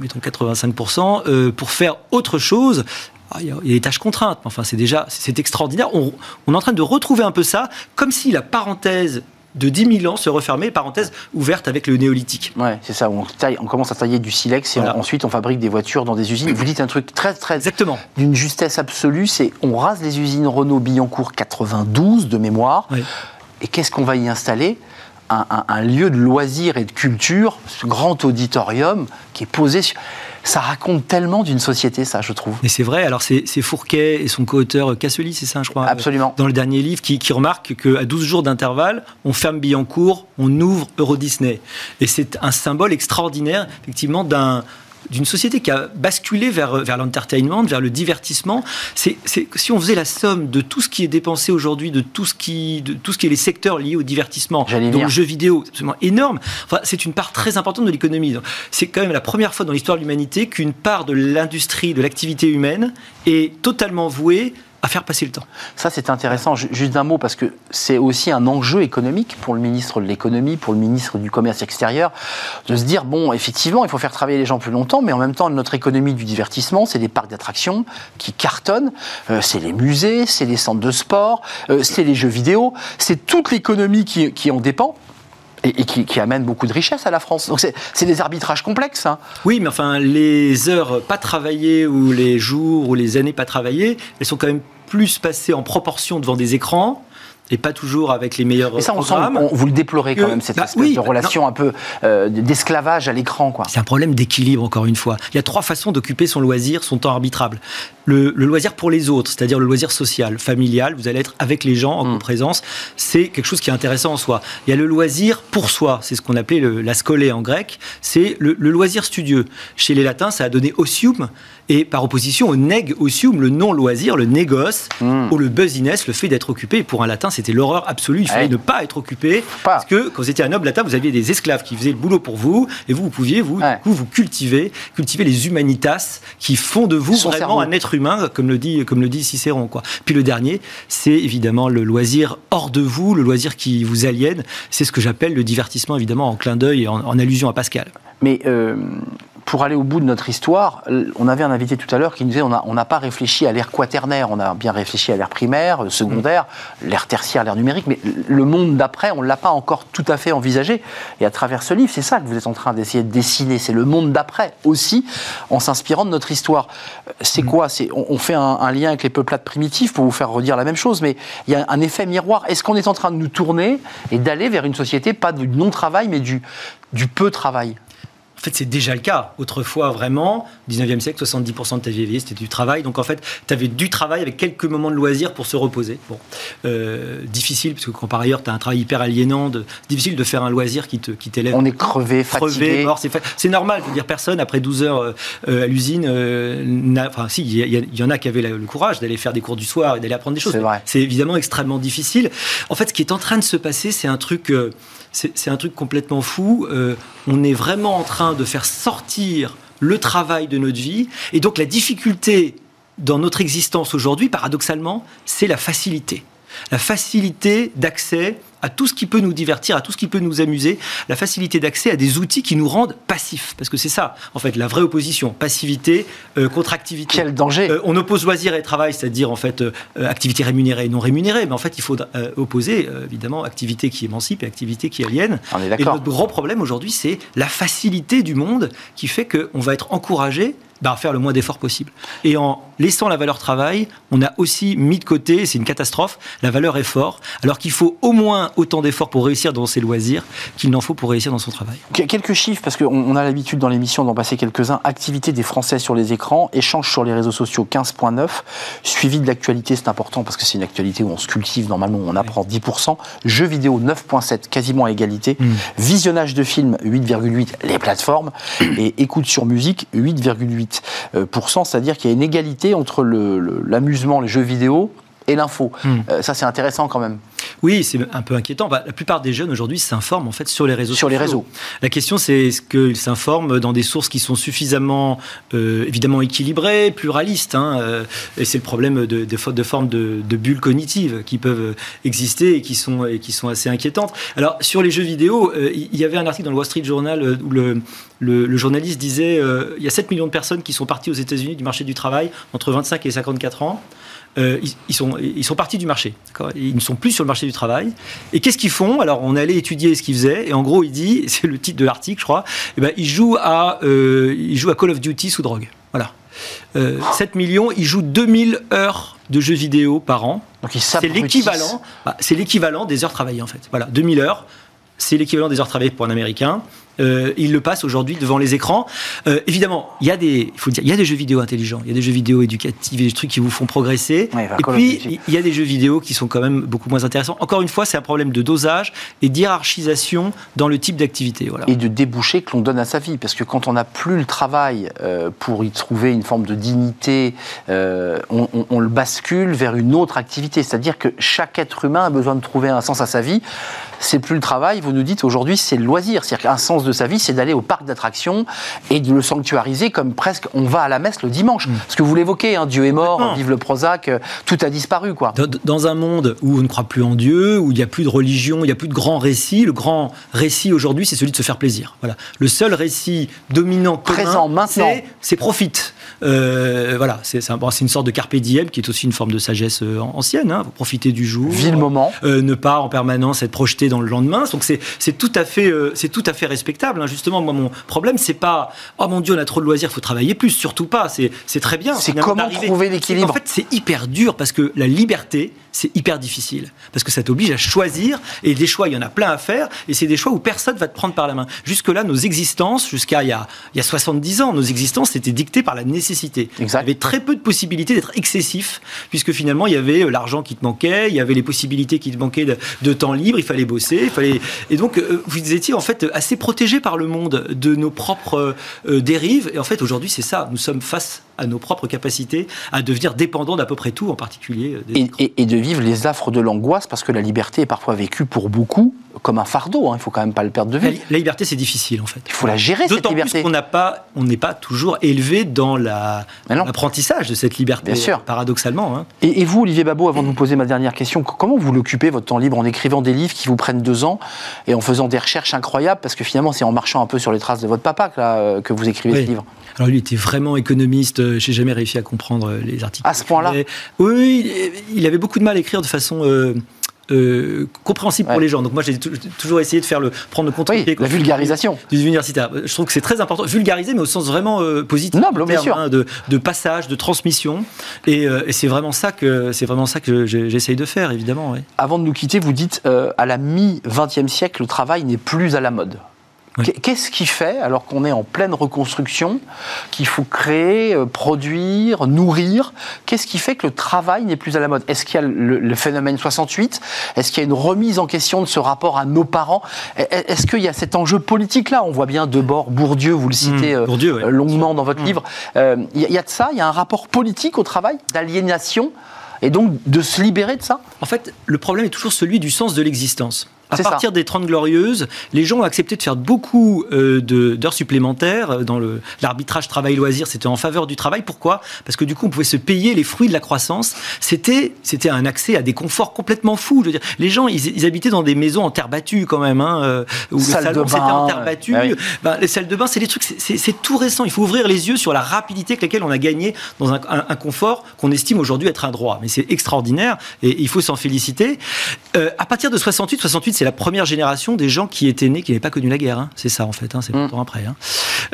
mettons 85 pour faire autre chose. Ah, il y, a, des tâches contraintes, enfin c'est déjà c'est extraordinaire. On est en train de retrouver un peu ça, comme si la parenthèse de 10 000 ans se refermer, parenthèse ouverte avec le néolithique. Ouais, c'est ça. On, on commence à tailler du silex et ensuite on fabrique des voitures dans des usines. Vous dites un truc très, très. Exactement. D'une justesse absolue c'est on rase les usines Renault Billancourt 92 de mémoire. Et qu'est-ce qu'on va y installer? Un, lieu de loisirs et de culture, ce grand auditorium qui est posé sur ça raconte tellement d'une société, ça, je trouve. Et c'est vrai. Alors, c'est Fourquet et son co-auteur Cassely, c'est ça, je crois Absolument. dans le dernier livre, qui, qui remarque qu'à 12 jours d'intervalle, on ferme Billancourt, on ouvre Euro Disney. Et c'est un symbole extraordinaire, effectivement, d'un d'une société qui a basculé vers, vers l'entertainment, vers le divertissement. C'est, si on faisait la somme de tout ce qui est dépensé aujourd'hui, de tout ce qui, de tout ce qui est les secteurs liés au divertissement, dont le jeu vidéo, c'est absolument énorme. Enfin, c'est une part très importante de l'économie. C'est quand même la première fois dans l'histoire de l'humanité qu'une part de l'industrie, de l'activité humaine est totalement vouée à faire passer le temps. Ça, c'est intéressant. Juste d'un mot, parce que c'est aussi un enjeu économique pour le ministre de l'économie, pour le ministre du commerce extérieur, de se dire, bon, effectivement, il faut faire travailler les gens plus longtemps, mais en même temps, notre économie du divertissement, c'est des parcs d'attractions qui cartonnent, euh, c'est les musées, c'est les centres de sport, euh, c'est les jeux vidéo, c'est toute l'économie qui, qui en dépend et, qui, amène beaucoup de richesse à la France. Donc c'est des arbitrages complexes. Hein. Oui, mais enfin, les heures pas travaillées ou les jours ou les années pas travaillées, elles sont quand même plus passées en proportion devant des écrans et pas toujours avec les meilleurs Et ça, on programmes. vous le déplorez quand même, cette bah espèce de relation un peu euh, d'esclavage à l'écran. C'est un problème d'équilibre, encore une fois. Il y a trois façons d'occuper son loisir, son temps arbitrable. Le, loisir pour les autres, c'est-à-dire le loisir social, familial, vous allez être avec les gens en mm. présence, c'est quelque chose qui est intéressant en soi. Il y a le loisir pour soi, c'est ce qu'on appelait la scolée en grec, c'est le, loisir studieux. Chez les latins, ça a donné osium, et par opposition au neg osium, le non-loisir, le négoce, mm. ou le business, le fait d'être occupé. Pour un latin, c'était l'horreur absolue, il fallait ne pas être occupé, parce que quand vous étiez un noble latin, vous aviez des esclaves qui faisaient le boulot pour vous, et vous, vous pouviez, vous, vous cultiver, cultiver les humanitas qui font de vous vraiment un être humain, comme le dit, comme le dit Cicéron. Puis le dernier, c'est évidemment le loisir hors de vous, le loisir qui vous aliène. C'est ce que j'appelle le divertissement, évidemment, en clin d'œil et en, allusion à Pascal. Mais euh, pour aller au bout de notre histoire, on avait un invité tout à l'heure qui nous disait on n'a pas réfléchi à l'ère quaternaire, on a bien réfléchi à l'ère primaire, euh, secondaire, l'ère tertiaire, l'ère numérique, mais le monde d'après, on ne l'a pas encore tout à fait envisagé. Et à travers ce livre, c'est ça que vous êtes en train d'essayer de dessiner, c'est le monde d'après aussi, en s'inspirant de notre histoire. C'est quoi? On, fait un, lien avec les peuplades primitifs pour vous faire redire la même chose, mais il y a un effet miroir. Est-ce qu'on est en train de nous tourner et d'aller vers une société, pas du non-travail, mais du, du peu travail en fait, c'est déjà le cas. Autrefois, vraiment, 19e siècle, 70% de ta vie c'était du travail. Donc, en fait, tu avais du travail avec quelques moments de loisir pour se reposer. Bon, euh, difficile, parce que quand par ailleurs, tu as un travail hyper aliénant, difficile de faire un loisir qui t'élève. Qui On est crevé, fatigué. c'est normal. Je veux dire, personne, après 12 heures euh, euh, à l'usine, enfin, si, il y, en a qui avaient le courage d'aller faire des cours du soir et d'aller apprendre des choses. C'est évidemment extrêmement difficile. En fait, ce qui est en train de se passer, c'est un truc c'est un truc complètement fou. Euh, on est vraiment en train de faire sortir le travail de notre vie. Et donc la difficulté dans notre existence aujourd'hui, paradoxalement, c'est la facilité. La facilité d'accès à tout ce qui peut nous divertir, à tout ce qui peut nous amuser, la facilité d'accès à des outils qui nous rendent passifs. Parce que c'est ça, en fait, la vraie opposition. Passivité euh, contre activité. Quel danger euh, On oppose loisir et travail, c'est-à-dire, en fait, euh, activité rémunérée et non rémunérée. Mais en fait, il faut opposer, évidemment, activité qui émancipe et activité qui aliène. On est et notre grand problème aujourd'hui, c'est la facilité du monde qui fait qu'on va être encouragé bah, à faire le moins d'efforts possible. Et en laissant la valeur travail, on a aussi mis de côté, c'est une catastrophe, la valeur effort, alors qu'il faut au moins autant d'efforts pour réussir dans ses loisirs qu'il n'en faut pour réussir dans son travail. Quelques chiffres, parce qu'on a l'habitude dans l'émission d'en passer quelques-uns. Activité des Français sur les écrans, échange sur les réseaux sociaux 15.9, suivi de l'actualité, c'est important parce que c'est une actualité où on se cultive normalement, on apprend 10%, jeux vidéo 9.7, quasiment à égalité, mm. visionnage de films 8,8, les plateformes, et écoute sur musique 8,8%, euh, c'est-à-dire qu'il y a une égalité entre l'amusement, les jeux vidéo et l'info. Hmm. Euh, ça, c'est intéressant quand même. Oui, c'est un peu inquiétant. Bah, la plupart des jeunes aujourd'hui s'informent en fait sur les réseaux. Sur les réseaux. La question, c'est est-ce qu'ils s'informent dans des sources qui sont suffisamment, euh, évidemment, équilibrées, pluralistes hein, euh, Et c'est le problème de, de, de formes de, de, bulles cognitives qui peuvent exister et qui sont, et qui sont assez inquiétantes. Alors, sur les jeux vidéo, il y avait un article dans le Wall Street Journal où le, le, le journaliste disait il y a 7 millions de personnes qui sont parties aux États-Unis du marché du travail entre 25 et 54 ans. Euh, ils, sont, ils sont partis du marché. Ils ne sont plus sur le marché du travail. Et qu'est-ce qu'ils font? Alors, on allait étudier ce qu'ils faisaient. Et en gros, il dit, c'est le titre de l'article, je crois, eh ben, ils, jouent à, euh, ils jouent à Call of Duty sous drogue. Voilà. 7 euh, millions, ils jouent 2000 heures de jeux vidéo par an. Donc c'est l'équivalent, bah, c'est l'équivalent des heures travaillées en fait. Voilà, 2000 heures, c'est l'équivalent des heures travaillées pour un Américain. Euh, il le passe aujourd'hui devant les écrans. Euh, évidemment, il y a des, il faut dire, il y a des jeux vidéo intelligents, il y a des jeux vidéo éducatifs, des trucs qui vous font progresser. et puis, il y a des jeux vidéo qui sont quand même beaucoup moins intéressants. Encore une fois, c'est un problème de dosage et d'hierarchisation dans le type d'activité. Voilà. Et de déboucher que l'on donne à sa vie, parce que quand on n'a plus le travail euh, pour y trouver une forme de dignité, on, on le bascule vers une autre activité. C'est-à-dire que chaque être humain a besoin de trouver un sens à sa vie c'est plus le travail, vous nous dites aujourd'hui c'est le loisir. C'est-à-dire qu'un sens de sa vie, c'est d'aller au parc d'attractions et de le sanctuariser comme presque on va à la messe le dimanche. Mm. Ce que vous l'évoquez, hein, Dieu est mort, vive le Prozac, euh, tout a disparu. quoi. Dans un monde où on ne croit plus en Dieu, où il n'y a plus de religion, il n'y a plus de grand récit, le grand récit aujourd'hui, c'est celui de se faire plaisir. Voilà. Le seul récit dominant, présent maintenant, c'est profite. Euh, voilà, c'est une sorte de carpe diem qui est aussi une forme de sagesse euh, ancienne. Hein. Profiter du jour, Vie le moment, ne pas en permanence être projeté dans le lendemain. Donc c'est tout à fait euh, c'est tout à fait respectable. Hein. Justement, moi mon problème c'est pas oh mon dieu on a trop de loisirs, faut travailler plus. Surtout pas. C'est très bien. C'est comment trouver l'équilibre. En fait c'est hyper dur parce que la liberté c'est hyper difficile parce que ça t'oblige à choisir et des choix il y en a plein à faire et c'est des choix où personne va te prendre par la main. Jusque là nos existences jusqu'à il y a il y a 70 ans nos existences étaient dictées par la nécessité. Exact. Il y avait très peu de possibilités d'être excessif puisque finalement il y avait euh, l'argent qui te manquait, il y avait les possibilités qui te manquaient de, de temps libre, il fallait bosser, il fallait et, donc, euh, vous étiez en fait assez protégé par le monde de nos propres euh, dérives. Et en fait, aujourd'hui, c'est ça. Nous sommes face à nos propres capacités à devenir dépendants d'à peu près tout, en particulier. Euh, et, de vivre les affres de l'angoisse, parce que la liberté est parfois vécue pour beaucoup comme un fardeau. Hein. Il faut quand même pas le perdre de vue. La, liberté, c'est difficile, en fait. Il faut la gérer, cette liberté. D'autant qu'on n'a pas, on n'est pas toujours élevé dans l'apprentissage de cette liberté, Bien sûr. paradoxalement. Hein. Et, et, vous, Olivier Babot, avant de vous poser ma dernière question, comment vous l'occupez, votre temps libre, en écrivant des livres qui vous prennent deux ans et en faisant des recherches incroyables? Parce que finalement, c'est en marchant un peu sur les traces de votre papa que, euh, que vous écrivez ce livre. Alors lui était vraiment économiste, euh, j'ai jamais réussi à comprendre euh, les articles. À ce point-là Oui, il avait beaucoup de mal à écrire de façon... Euh, compréhensible pour les gens. Donc moi j'ai toujours essayé de faire le prendre le contre la vulgarisation du universitaire. Je trouve que c'est très important vulgariser, mais au sens vraiment positif, noble, bien sûr, hein, de, de, passage, de transmission. Et, c'est vraiment ça que c'est vraiment ça que j'essaye de faire, évidemment. Avant de nous quitter, vous dites à la mi 20e siècle, le travail n'est plus à la mode. Qu'est-ce qui fait, alors qu'on est en pleine reconstruction, qu'il faut créer, euh, produire, nourrir Qu'est-ce qui fait que le travail n'est plus à la mode? Est-ce qu'il y a le, phénomène 68 Est-ce qu'il y a une remise en question de ce rapport à nos parents? Est-ce qu'il y a cet enjeu politique-là? On voit bien Debord, Bourdieu, vous le citez mmh, euh, longuement dans votre mmh. livre. Euh, il y, a de ça? Il y a un rapport politique au travail, d'aliénation et donc de se libérer de ça? En fait, le problème est toujours celui du sens de l'existence. À partir des 30 Glorieuses, les gens ont accepté de faire beaucoup euh, d'heures supplémentaires. Euh, dans l'arbitrage travail-loisir, c'était en faveur du travail. Pourquoi? Parce que du coup, on pouvait se payer les fruits de la croissance. C'était un accès à des conforts complètement fous. Je veux dire, les gens, ils, habitaient dans des maisons en terre battue quand même, hein, euh, où le salon c'était en terre battue. Ben, les salles de bain, c'est des trucs, c'est tout récent. Il faut ouvrir les yeux sur la rapidité avec laquelle on a gagné dans un, un, confort qu'on estime aujourd'hui être un droit. Mais c'est extraordinaire et il faut s'en féliciter. à partir de 68, 68 c'est la première génération des gens qui étaient nés, qui n'avaient pas connu la guerre. Hein. C'est ça, en fait. Hein. c'est mm. longtemps après. Hein.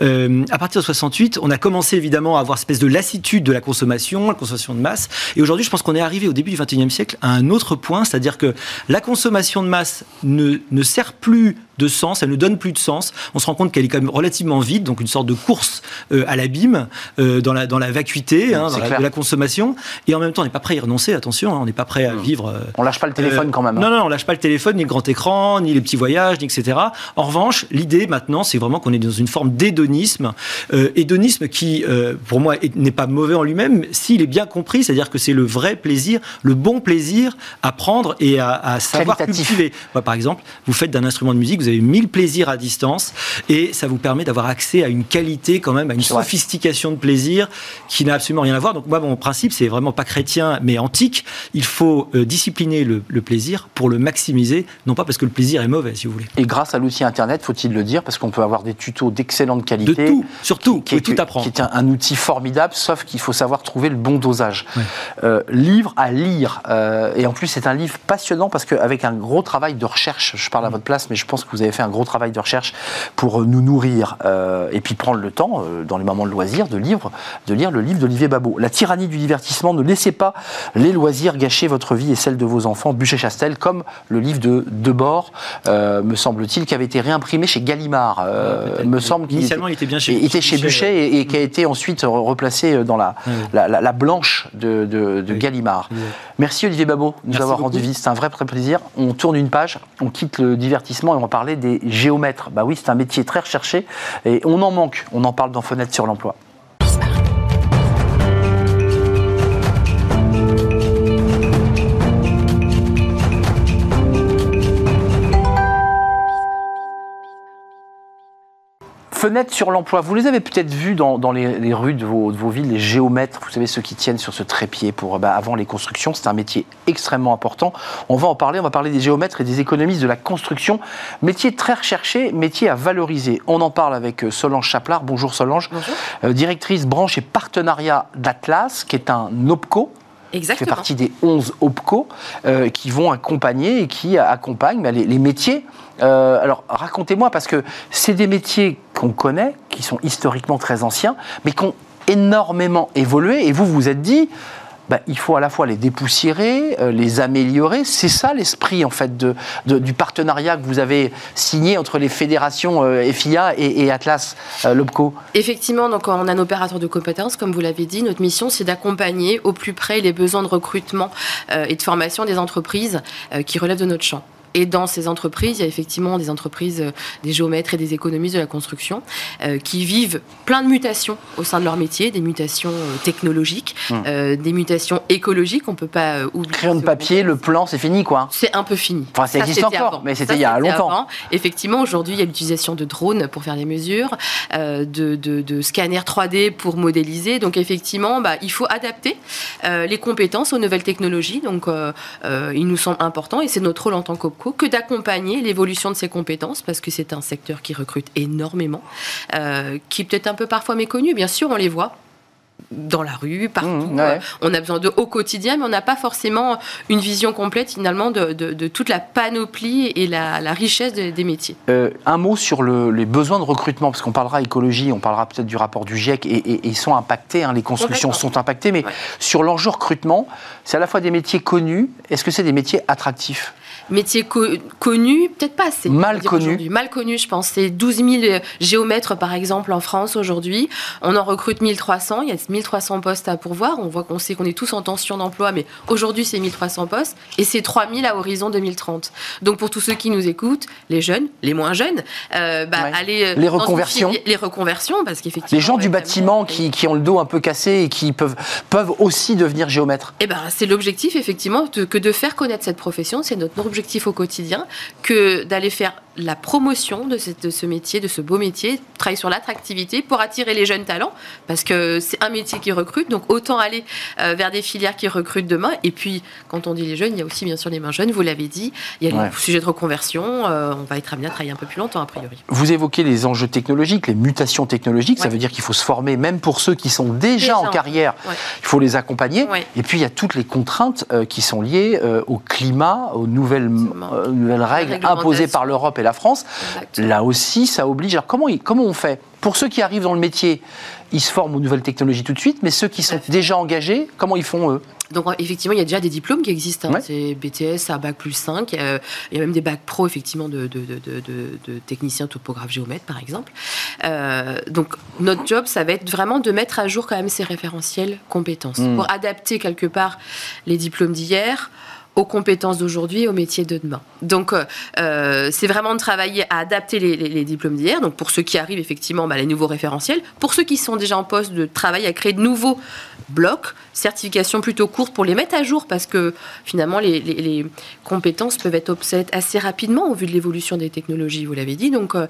Euh, à partir de 68, on a commencé évidemment à avoir une espèce de lassitude de la consommation, la consommation de masse. Et aujourd'hui, je pense qu'on est arrivé au début du 21e siècle à un autre point, c'est-à-dire que la consommation de masse ne, ne sert plus de sens, elle ne donne plus de sens. On se rend compte qu'elle est quand même relativement vide, donc une sorte de course euh, à l'abîme, euh, dans, la, dans la vacuité hein, dans la, de la consommation. Et en même temps, on n'est pas prêt à y renoncer, attention, hein, on n'est pas prêt à Mmh. vivre. euh, On lâche pas le téléphone euh, quand même. hein. Non, non, on lâche pas le téléphone, ni le grand écran, ni les petits voyages, ni etc. En revanche, l'idée maintenant, c'est vraiment qu'on est dans une forme d'hédonisme. Hédonisme qui, pour moi, est- n'est pas mauvais en lui-même, s'il est bien compris, c'est-à-dire que c'est le vrai plaisir, le bon plaisir à prendre et à, à savoir cultiver. Moi, par exemple, vous faites d'un instrument de musique, vous avez mille plaisirs à distance, et ça vous permet d'avoir accès à une qualité quand même, à une sophistication de plaisir qui n'a absolument rien à voir. Donc moi, mon principe, c'est vraiment pas chrétien, mais antique. Il faut euh, discipliner le, le plaisir pour le maximiser, non pas parce que le plaisir est mauvais, si vous voulez. Et grâce à l'outil Internet, faut-il le dire, parce qu'on peut avoir des tutos d'excellente qualité. De tout, surtout, qui vous tout apprendre. qui est un, un outil formidable, sauf qu'il faut savoir trouver le bon dosage. Ouais. Euh, livre à lire, euh, et en plus c'est un livre passionnant parce qu'avec un gros travail de recherche, je parle à votre place, mais je pense que vous avez fait un gros travail de recherche pour euh, nous nourrir euh, et puis prendre le temps, euh, dans les moments de loisirs, de, livre, de lire le livre d'Olivier Babot. La tyrannie du divertissement, ne laissez pas les loisirs gâcher votre vie et celle de vos enfants, Bûcher-Chastel, comme le livre de Debord, euh, me semble-t-il, qui avait été réimprimé chez Gallimard. peut-être. me semble Initialement, il était bien chez- il était chez Buchet, et, et qui a été ensuite re- replacé dans la, Ouais. la, la- la blanche de, de-. Gallimard. Merci Olivier Babot de nous Merci avoir beaucoup. rendu visite. C'est un vrai plaisir. On tourne une page, on quitte le divertissement et on va parler des géomètres. Bah oui, c'est un métier très recherché et on en manque. On en parle dans Fenêtre sur l'emploi. Fenêtre sur l'emploi, vous les avez peut-être vus dans, dans les, les rues de vos, de vos villes, les géomètres, vous savez, ceux qui tiennent sur ce trépied pour, bah, avant les constructions. C'est un métier extrêmement important. On va en parler, on va parler des géomètres et des économistes de la construction. Métier très recherché, métier à valoriser. On en parle avec euh, Solange Chaplard. Bonjour Solange. Euh, directrice branche et partenariat d'Atlas, qui est un OPCO. Exactement. partie des 11 OPCO euh, qui vont accompagner et qui accompagnent bah, les, les métiers. Euh, alors racontez-moi, parce que c'est des métiers qu'on connaît, qui sont historiquement très anciens, mais qui ont énormément évolué. Et vous vous êtes dit, bah, il faut à la fois les dépoussiérer, euh, les améliorer. C'est ça l'esprit en fait du partenariat que vous avez signé entre les fédérations euh, FIA et, Atlas euh, l'OPCO. Effectivement, donc on a opérateur de compétences, comme vous l'avez dit. Notre mission, c'est d'accompagner au plus près les besoins de recrutement et de formation des entreprises qui relèvent de notre champ. Et dans ces entreprises, il y a effectivement des entreprises, euh, des géomètres et des économistes de la construction euh, qui vivent plein de mutations au sein de leur métier, des mutations euh, technologiques, Hum. euh, des mutations écologiques. On peut pas oublier. Crayon de papier, le plan, c'est fini quoi. C'est un peu fini. Enfin, ça existe encore, avant. mais c'était il y a longtemps. avant. Effectivement, aujourd'hui, il y a l'utilisation de drones pour faire les mesures, euh, de, de- de scanners 3D pour modéliser. Donc, effectivement, bah, il faut adapter les compétences aux nouvelles technologies. Donc, il nous semble important, et c'est notre rôle en tant qu'OPCO, que d'accompagner l'évolution de ces compétences, parce que c'est un secteur qui recrute énormément, euh, qui est peut-être un peu parfois méconnu. Bien sûr, on les voit dans la rue, partout. Mmh, ouais. Euh, On a besoin de au quotidien, mais on n'a pas forcément une vision complète finalement de, de- de toute la panoplie et la, la richesse de- des métiers. Euh, un mot sur le- les besoins de recrutement, parce qu'on parlera écologie, on parlera peut-être du rapport du GIEC, et, ils sont impactés, hein, les constructions sont impactées, mais Ouais. sur l'enjeu recrutement, c'est à la fois des métiers connus, est-ce que c'est des métiers attractifs? Métiers co- connus, peut-être pas assez. Mal aujourd'hui. Mal connus, je pense. C'est 12 000 géomètres, par exemple, en France aujourd'hui. On en recrute 1300. Il y a 1300 postes à pourvoir. On voit qu'on sait qu'on est tous en tension d'emploi, mais aujourd'hui, c'est 1300 postes. Et c'est 3000 à horizon 2030. Donc, pour tous ceux qui nous écoutent, les jeunes, les moins jeunes, euh, bah, Ouais. allez. euh, Les reconversions. Les reconversions, parce qu'effectivement. Les gens du bâtiment qui, qui ont le dos un peu cassé et qui peuvent, peuvent aussi devenir géomètres Eh ben, c'est l'objectif, effectivement, de- que de faire connaître cette profession. C'est notre objectif au quotidien, que d'aller faire la promotion de, cette- de ce métier, de ce beau métier, travailler sur l'attractivité pour attirer les jeunes talents, parce que c'est un métier qui recrute, donc autant aller euh, vers des filières qui recrutent demain. Et puis, quand on dit les jeunes, il y a aussi bien sûr les mains jeunes, vous l'avez dit, il y a Ouais. le sujet de reconversion, euh, on va être amené à travailler un peu plus longtemps, a priori. Vous évoquez les enjeux technologiques, les mutations technologiques, ça veut dire qu'il faut se former, même pour ceux qui sont déjà, Déjà en carrière, Ouais. il faut les accompagner. Et puis il y a toutes les contraintes euh, qui sont liées au climat, aux nouvelles, Absolument. euh, nouvelles règles imposées par l'Europe et la France. Là aussi, ça oblige. Alors comment, comment on fait? Pour ceux qui arrivent dans le métier, ils se forment aux nouvelles technologies tout de suite, mais ceux qui sont déjà engagés, comment ils font eux? Donc effectivement, il y a déjà des diplômes qui existent. Hein. C'est BTS à Bac plus 5. il y a même des bacs pro, effectivement, de, de, de, de techniciens topographes géomètres, par exemple. Euh, donc notre job, ça va être vraiment de mettre à jour quand même ces référentiels compétences hmm. pour adapter quelque part les diplômes d'hier aux compétences d'aujourd'hui et aux métiers de demain. Donc, euh, euh, c'est vraiment de travailler à adapter les, diplômes d'hier. Donc, pour ceux qui arrivent, effectivement, bah, les nouveaux référentiels. Pour ceux qui sont déjà en poste, de travailler à créer de nouveaux blocs, certifications plutôt courtes pour les mettre à jour, parce que finalement, les, compétences peuvent être obsolètes assez rapidement au vu de l'évolution des technologies, vous l'avez dit. Donc, euh,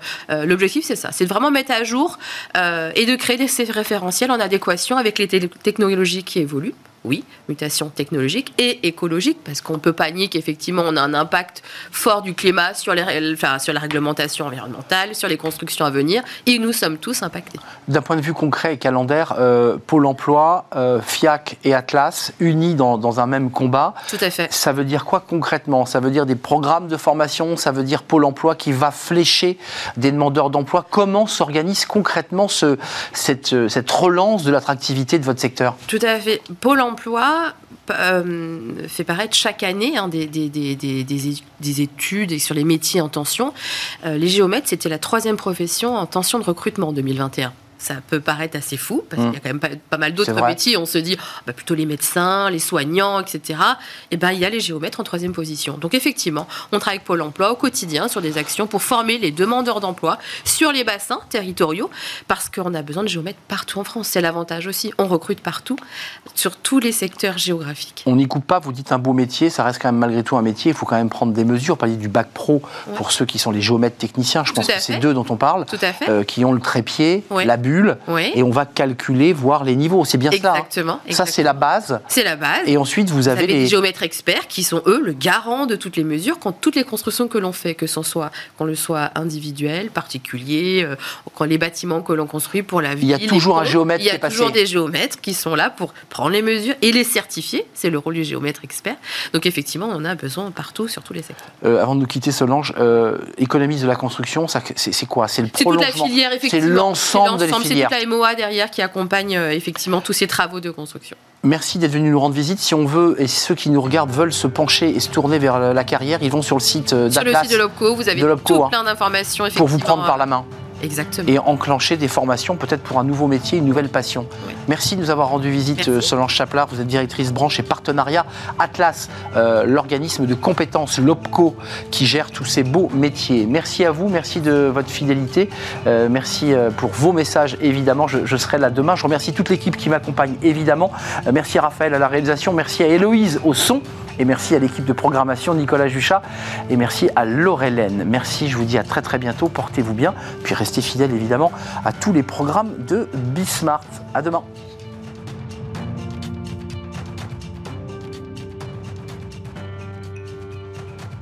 l'objectif, c'est ça, c'est de vraiment mettre à jour et de créer ces référentiels en adéquation avec les technologies qui évoluent oui, mutation technologique et écologique, parce qu'on peut pas nier qu'effectivement on a un impact fort du climat sur, les, enfin, sur la réglementation environnementale, sur les constructions à venir, et nous sommes tous impactés. D'un point de vue concret et calendaire, euh, Pôle emploi, euh, FIAC et Atlas unis dans, dans, un même combat. Tout à fait. Ça veut dire quoi concrètement? Ça veut dire des programmes de formation, ça veut dire Pôle emploi qui va flécher des demandeurs d'emploi? Comment s'organise concrètement ce, cette, cette relance de l'attractivité de votre secteur? Tout à fait. Pôle emploi emploi euh, fait paraître chaque année hein, des, des, études sur les métiers en tension. Euh, les géomètres, c'était la troisième profession en tension de recrutement en 2021 ça peut paraître assez fou, parce qu'il y a quand même pas, mal d'autres métiers. On se dit bah, plutôt les médecins, les soignants, etc. Et eh ben il y a les géomètres en troisième position. Donc effectivement, on travaille avec Pôle emploi au quotidien sur des actions pour former les demandeurs d'emploi sur les bassins territoriaux, parce qu'on a besoin de géomètres partout en France. C'est l'avantage aussi. On recrute partout, sur tous les secteurs géographiques. On n'y coupe pas, vous dites un beau métier, ça reste quand même malgré tout un métier. Il faut quand même prendre des mesures. Parler du bac pro pour ceux qui sont les géomètres techniciens, je pense que c'est deux dont on parle, euh, qui ont le trépied, la bulle, et on va calculer, voir les niveaux. C'est bien ça. Hein exactement. Ça, c'est la base. C'est la base. Et ensuite, vous avez, les... géomètres experts qui sont, eux, le garant de toutes les mesures quand toutes les constructions que l'on fait, que ce soit, qu'on le soit individuel, particulier, euh, quand les bâtiments que l'on construit pour la ville. Il y a toujours un géomètre Il y a toujours des géomètres qui sont là pour prendre les mesures et les certifier. C'est le rôle du géomètre expert. Donc, effectivement, on a besoin partout sur tous les secteurs. Euh, avant de nous quitter, Solange, euh, économiste de la construction, c'est quoi? C'est le prolongement. C'est toute la C'est de la MOA derrière qui accompagne euh, effectivement tous ces travaux de construction. Merci d'être venu nous rendre visite. Si on veut, et ceux qui nous regardent veulent se pencher et se tourner vers la carrière, ils vont sur le site d'Atlas. Sur le site de l'OPCO, vous avez tout hein. plein d'informations. Pour vous prendre par la main. Exactement. Et enclencher des formations peut-être pour un nouveau métier, une nouvelle passion. Merci de nous avoir rendu visite, euh, Solange Chaplard. Vous êtes directrice branche et partenariat Atlas, euh, l'organisme de compétences, l'OPCO, qui gère tous ces beaux métiers. Merci à vous, merci de votre fidélité, euh, merci pour vos messages, évidemment. Je, je, serai là demain. Je remercie toute l'équipe qui m'accompagne, évidemment. merci à Raphaël à la réalisation, merci à Héloïse au son. Et merci à l'équipe de programmation Nicolas Juchat. Et merci à Laurelène. Merci, je vous dis à très très bientôt. Portez-vous bien. Puis restez fidèles évidemment à tous les programmes de Bismart. À demain.